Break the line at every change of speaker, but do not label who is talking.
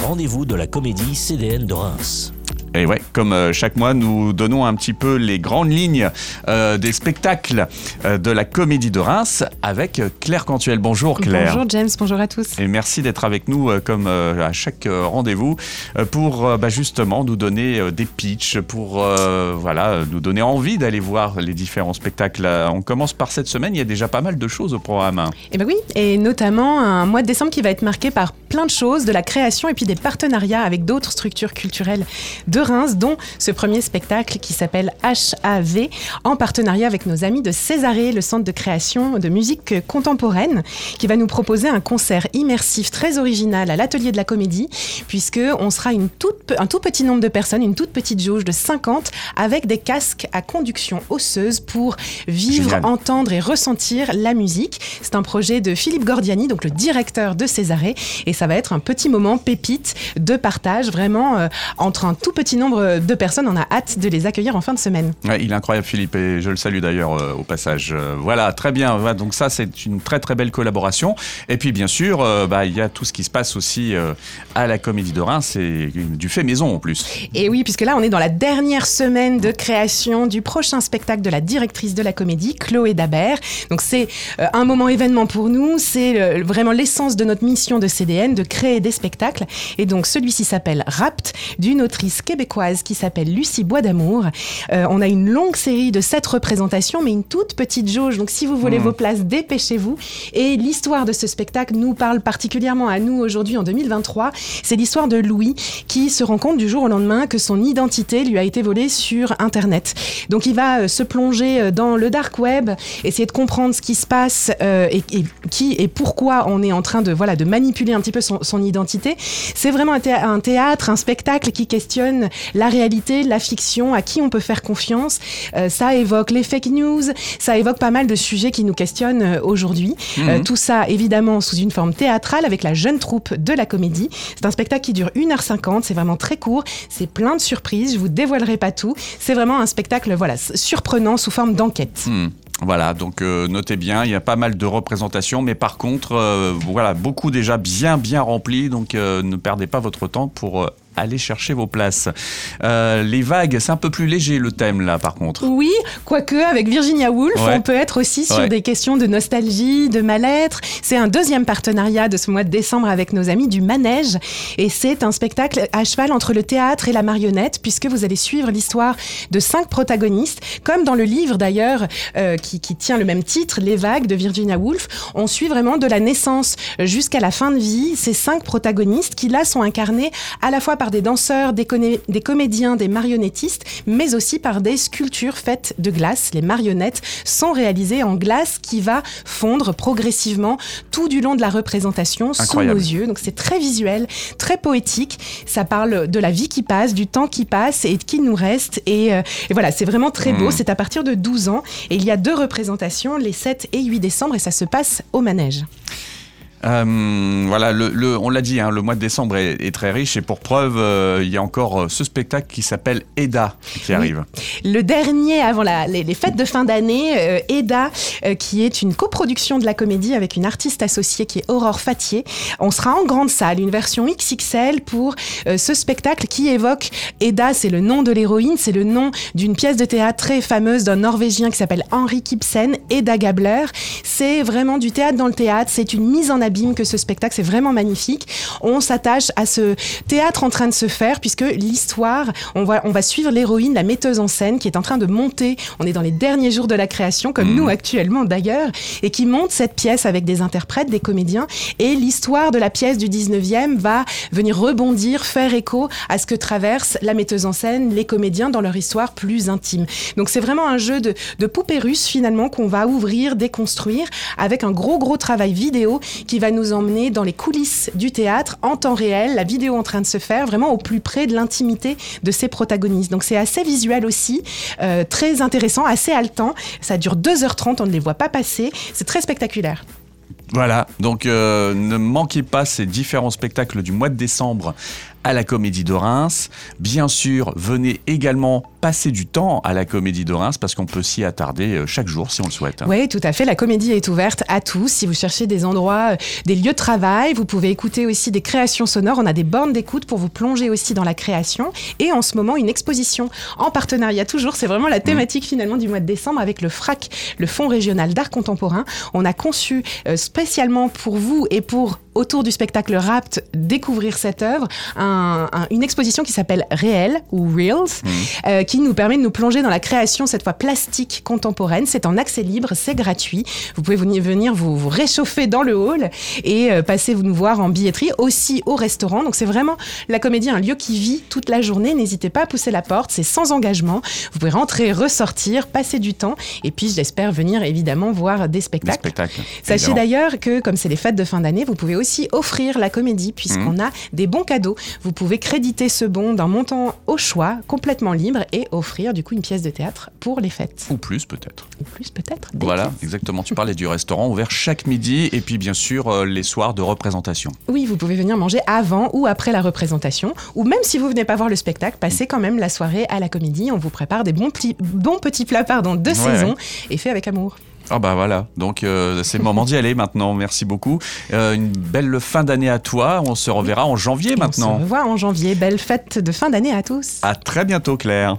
rendez-vous de la comédie CDN de Reims.
Et ouais, comme euh, chaque mois, nous donnons un petit peu les grandes lignes euh, des spectacles euh, de la Comédie de Reims avec Claire Cantuel. Bonjour Claire.
Bonjour James, bonjour à tous.
Et merci d'être avec nous comme à chaque rendez-vous pour bah, justement nous donner des pitchs, pour voilà, nous donner envie d'aller voir les différents spectacles. On commence par cette semaine, il y a déjà pas mal de choses au programme. Et
eh ben oui, et notamment un mois de décembre qui va être marqué par plein de choses, de la création et puis des partenariats avec d'autres structures culturelles de Reims, dont ce premier spectacle qui s'appelle HAV, en partenariat avec nos amis de Césarée, le centre de création de musique contemporaine, qui va nous proposer un concert immersif très original à l'atelier de la comédie, puisque on sera une toute, un tout petit nombre de personnes, une toute petite jauge de 50, avec des casques à conduction osseuse pour vivre, entendre et ressentir la musique. C'est un projet de Philippe Gordiani, donc le directeur de Césarée, et ça va être un petit moment pépite de partage, vraiment euh, entre un tout petit nombre de personnes. On a hâte de les accueillir en fin de semaine.
il est incroyable, Philippe, et je le salue d'ailleurs euh, au passage. Euh, voilà, très bien. donc ça, c'est une très très belle collaboration. Et puis bien sûr, euh, bah, il y a tout ce qui se passe aussi à la Comédie de Reims, c'est du fait maison en plus.
Et oui, puisque là, on est dans la dernière semaine de création du prochain spectacle de la directrice de la Comédie, Chloé Dabert. Donc c'est un moment événement pour nous. C'est vraiment l'essence de notre mission de CDN, de créer des spectacles. Et donc celui-ci s'appelle Rapt, d'une autrice québécoise qui s'appelle Lucie Bois d'Amour. Euh, on a une longue série de sept représentations, mais une toute petite jauge. Donc si vous voulez hmm. vos places, dépêchez-vous. Et l'histoire de ce spectacle nous parle particulièrement à nous aujourd'hui en 2023. C'est l'histoire de Louis qui se rend compte du jour au lendemain que son identité lui a été volée sur Internet. Donc il va euh, se plonger euh, dans le dark web, essayer de comprendre ce qui se passe et, qui et pourquoi on est en train de voilà de manipuler un petit peu son, son identité. C'est vraiment un, un théâtre, un spectacle qui questionne la réalité, la fiction, à qui on peut faire confiance. Euh, ça évoque les fake news, ça évoque pas mal de sujets qui nous questionnent euh, aujourd'hui. Euh, mhm. tout ça, évidemment, sous une forme théâtrale avec la jeune troupe de la comédie. C'est un spectacle qui dure 1h50, c'est vraiment très court, c'est plein de surprises, je vous dévoilerai pas tout. C'est vraiment un spectacle voilà, surprenant sous forme d'enquête.
Mhm. Voilà, donc notez bien, il y a pas mal de représentations, mais par contre, voilà, beaucoup déjà bien bien remplis, donc ne perdez pas votre temps pour allez chercher vos places. Euh, les vagues, c'est un peu plus léger le thème là par contre.
Oui, quoique avec Virginia Woolf, on peut être aussi sur des questions de nostalgie, de mal-être. C'est un deuxième partenariat de ce mois de décembre avec nos amis du Manège et c'est un spectacle à cheval entre le théâtre et la marionnette puisque vous allez suivre l'histoire de cinq protagonistes, comme dans le livre d'ailleurs euh, qui, qui tient le même titre, Les vagues de Virginia Woolf. On suit vraiment de la naissance jusqu'à la fin de vie ces cinq protagonistes qui là sont incarnés à la fois par des danseurs, des, des, comédiens, des marionnettistes, mais aussi par des sculptures faites de glace. Les marionnettes sont réalisées en glace qui va fondre progressivement tout du long de la représentation sous nos yeux. Donc c'est très visuel, très poétique. Ça parle de la vie qui passe, du temps qui passe et de qui nous reste. Et, euh, voilà, c'est vraiment très beau. Hmm. C'est à partir de 12 ans. Et il y a deux représentations, les 7 et 8 décembre, et ça se passe au manège.
Euh, voilà, le, on l'a dit, hein, le mois de décembre est, très riche et pour preuve, euh, il y a encore euh, ce spectacle qui s'appelle Eda qui arrive.
Le dernier avant les, fêtes de fin d'année, Eda, qui est une coproduction de la comédie avec une artiste associée qui est Aurore Fatier. On sera en grande salle, une version XXL pour ce spectacle qui évoque Eda, c'est le nom de l'héroïne, c'est le nom d'une pièce de théâtre très fameuse d'un Norvégien qui s'appelle Henri Kipsen, Eda Gabler. C'est vraiment du théâtre dans le théâtre, c'est une mise en que ce spectacle. C'est vraiment magnifique. On s'attache à ce théâtre en train de se faire puisque l'histoire, on va, on va suivre l'héroïne, la metteuse en scène qui est en train de monter. On est dans les derniers jours de la création, comme mmh. nous actuellement d'ailleurs, et qui monte cette pièce avec des interprètes, des comédiens. Et l'histoire de la pièce du 19e va venir rebondir, faire écho à ce que traverse la metteuse en scène, les comédiens dans leur histoire plus intime. Donc c'est vraiment un jeu de, de poupées russes finalement qu'on va ouvrir, déconstruire avec un gros gros travail vidéo qui va nous emmener dans les coulisses du théâtre en temps réel, la vidéo en train de se faire, vraiment au plus près de l'intimité de ses protagonistes. Donc c'est assez visuel aussi, euh, très intéressant, assez haletant. Ça dure 2h30, on ne les voit pas passer. C'est très spectaculaire.
Voilà, donc euh, ne manquez pas ces différents spectacles du mois de décembre à la Comédie de Reims. Bien sûr, venez également passer du temps à la Comédie de Reims parce qu'on peut s'y attarder euh, chaque jour si on le souhaite.
Oui, tout à fait. La comédie est ouverte à tous. Si vous cherchez des endroits, euh, des lieux de travail, vous pouvez écouter aussi des créations sonores. On a des bornes d'écoute pour vous plonger aussi dans la création. Et en ce moment, une exposition en partenariat toujours. C'est vraiment la thématique finalement du mois de décembre avec le FRAC, le Fonds régional d'art contemporain. On a conçu euh, spécialement pour vous et pour autour du spectacle Rapt, découvrir cette œuvre, un- un- une exposition qui s'appelle Réel ou Reels, euh, qui nous permet de nous plonger dans la création, cette fois plastique contemporaine. C'est en accès libre, c'est gratuit. Vous pouvez venir, vous, vous réchauffer dans le hall et euh, passer vous nous voir en billetterie, aussi au restaurant. Donc c'est vraiment la comédie, un lieu qui vit toute la journée. N'hésitez pas à pousser la porte, c'est sans engagement. Vous pouvez rentrer, ressortir, passer du temps et puis j'espère venir évidemment voir des
Des
spectacles.
spectacles.
Sachez d'ailleurs que, comme c'est les fêtes de fin d'année, vous pouvez aussi offrir la comédie puisqu'on
Mmh.
a des bons cadeaux. Vous pouvez créditer ce bon d'un montant au choix, complètement libre, et offrir du coup une pièce de théâtre pour les fêtes.
Ou plus peut-être.
Ou plus peut-être.
Voilà,
pièces.
exactement. Tu parlais du restaurant ouvert chaque midi et puis bien sûr euh, les soirs de représentation.
Oui, vous pouvez venir manger avant ou après la représentation. Ou même si vous venez pas voir le spectacle, passez quand même la soirée à la comédie. On vous prépare des bons petits, bons petits plats pardon, de
Ouais,
saison et fait avec amour.
Ah bah voilà, donc euh, c'est le moment d'y aller maintenant. Merci beaucoup. Euh, une belle fin d'année à toi. On se reverra en janvier
Et On
maintenant.
se revoit en janvier. Belle fête de fin d'année à tous.
À très bientôt Claire.